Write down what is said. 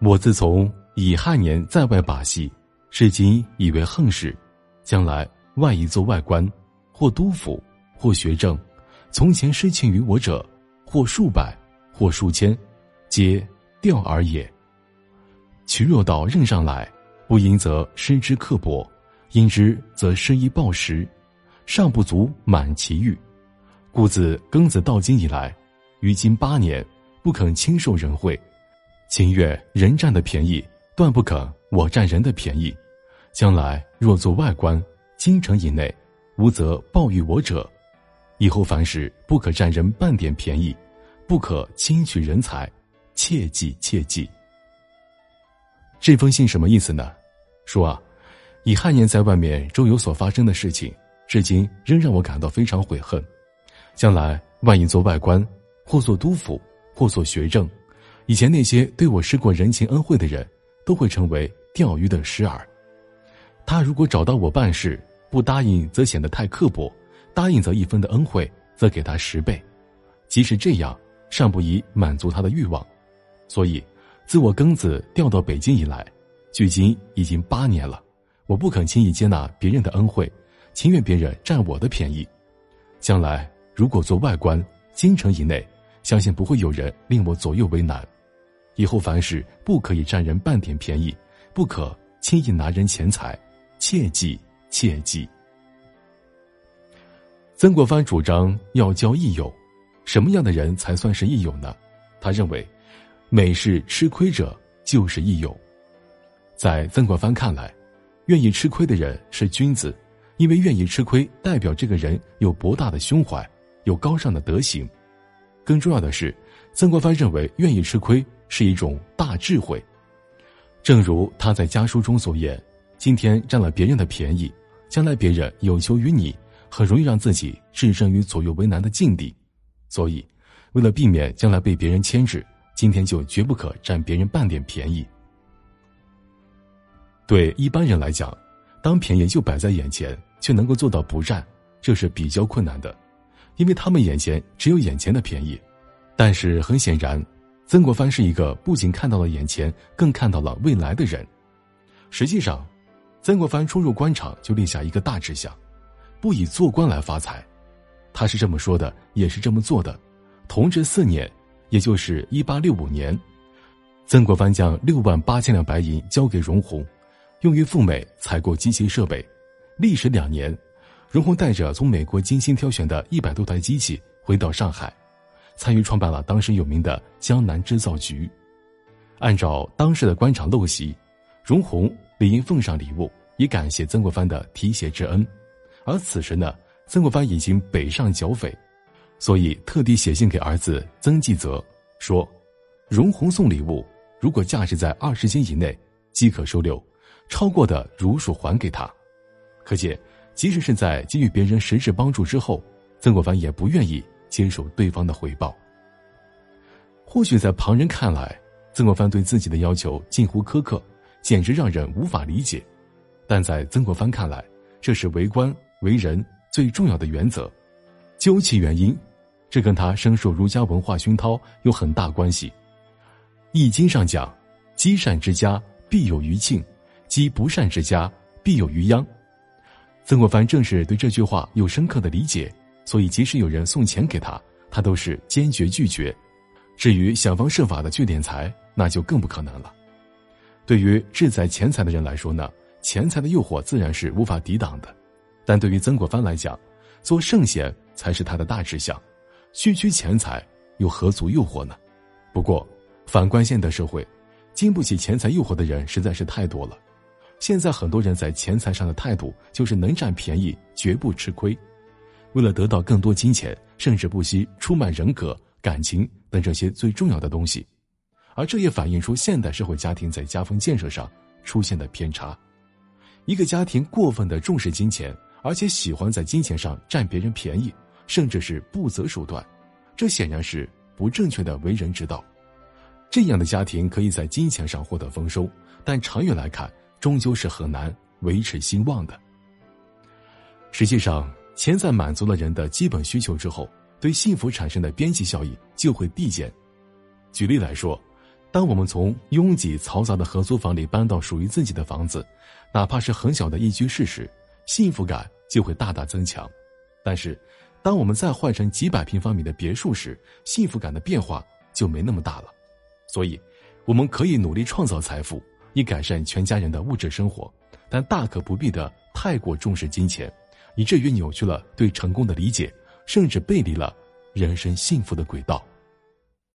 我自从乙亥年在外把戏，至今以为横事，将来万一做外官，或督府，或学政，从前失情于我者，或数百，或数千，皆调而也。其若到任上来，不因则失之刻薄，因之则失一暴食，尚不足满其欲。故自庚子到今以来，于今八年，不肯轻受人惠，情愿人占的便宜，断不肯我占人的便宜。将来若做外官，京城以内，无则报于我者。以后凡事不可占人半点便宜，不可轻取人才，切记切记。这封信什么意思呢？说啊，乙亥年在外面周游所发生的事情，至今仍让我感到非常悔恨。将来万一做外官，或做督府，或做学政，以前那些对我施过人情恩惠的人，都会成为钓鱼的食饵。他如果找到我办事，不答应则显得太刻薄，答应则一分的恩惠则给他十倍，即使这样，尚不宜满足他的欲望。所以。自我庚子调到北京以来，距今已经八年了。我不肯轻易接纳别人的恩惠，情愿别人占我的便宜。将来如果做外官，京城以内，相信不会有人令我左右为难。以后凡事不可以占人半点便宜，不可轻易拿人钱财，切记切记。曾国藩主张要交益友，什么样的人才算是益友呢？他认为。每是吃亏者，就是益友。在曾国藩看来，愿意吃亏的人是君子，因为愿意吃亏代表这个人有博大的胸怀，有高尚的德行。更重要的是，曾国藩认为愿意吃亏是一种大智慧。正如他在家书中所言：“今天占了别人的便宜，将来别人有求于你，很容易让自己置身于左右为难的境地。所以，为了避免将来被别人牵制。”今天就绝不可占别人半点便宜。对一般人来讲，当便宜就摆在眼前，却能够做到不占，这是比较困难的，因为他们眼前只有眼前的便宜。但是很显然，曾国藩是一个不仅看到了眼前，更看到了未来的人。实际上，曾国藩初入官场就立下一个大志向，不以做官来发财。他是这么说的，也是这么做的。同治四年。也就是一八六五年，曾国藩将六万八千两白银交给荣闳，用于赴美采购机器设备。历时两年，荣闳带着从美国精心挑选的一百多台机器回到上海，参与创办了当时有名的江南织造局。按照当时的官场陋习，荣闳理应奉上礼物，以感谢曾国藩的提携之恩。而此时呢，曾国藩已经北上剿匪。所以特地写信给儿子曾纪泽，说：“荣闳送礼物，如果价值在二十斤以内，即可收留；超过的如数还给他。”可见，即使是在给予别人实质帮助之后，曾国藩也不愿意接受对方的回报。或许在旁人看来，曾国藩对自己的要求近乎苛刻，简直让人无法理解；但在曾国藩看来，这是为官为人最重要的原则。究其原因。这跟他深受儒家文化熏陶有很大关系，《易经》上讲：“积善之家必有余庆，积不善之家必有余殃。”曾国藩正是对这句话有深刻的理解，所以即使有人送钱给他，他都是坚决拒绝。至于想方设法的去敛财，那就更不可能了。对于志在钱财的人来说呢，钱财的诱惑自然是无法抵挡的；但对于曾国藩来讲，做圣贤才是他的大志向。区区钱财又何足诱惑呢？不过，反观现代社会，经不起钱财诱惑的人实在是太多了。现在很多人在钱财上的态度就是能占便宜，绝不吃亏。为了得到更多金钱，甚至不惜出卖人格、感情等这些最重要的东西。而这也反映出现代社会家庭在家风建设上出现的偏差。一个家庭过分的重视金钱，而且喜欢在金钱上占别人便宜。甚至是不择手段，这显然是不正确的为人之道。这样的家庭可以在金钱上获得丰收，但长远来看，终究是很难维持兴旺的。实际上，钱在满足了人的基本需求之后，对幸福产生的边际效益就会递减。举例来说，当我们从拥挤嘈杂的合租房里搬到属于自己的房子，哪怕是很小的一居室时，幸福感就会大大增强。但是，当我们再换成几百平方米的别墅时，幸福感的变化就没那么大了。所以，我们可以努力创造财富，以改善全家人的物质生活，但大可不必的太过重视金钱，以至于扭曲了对成功的理解，甚至背离了人生幸福的轨道。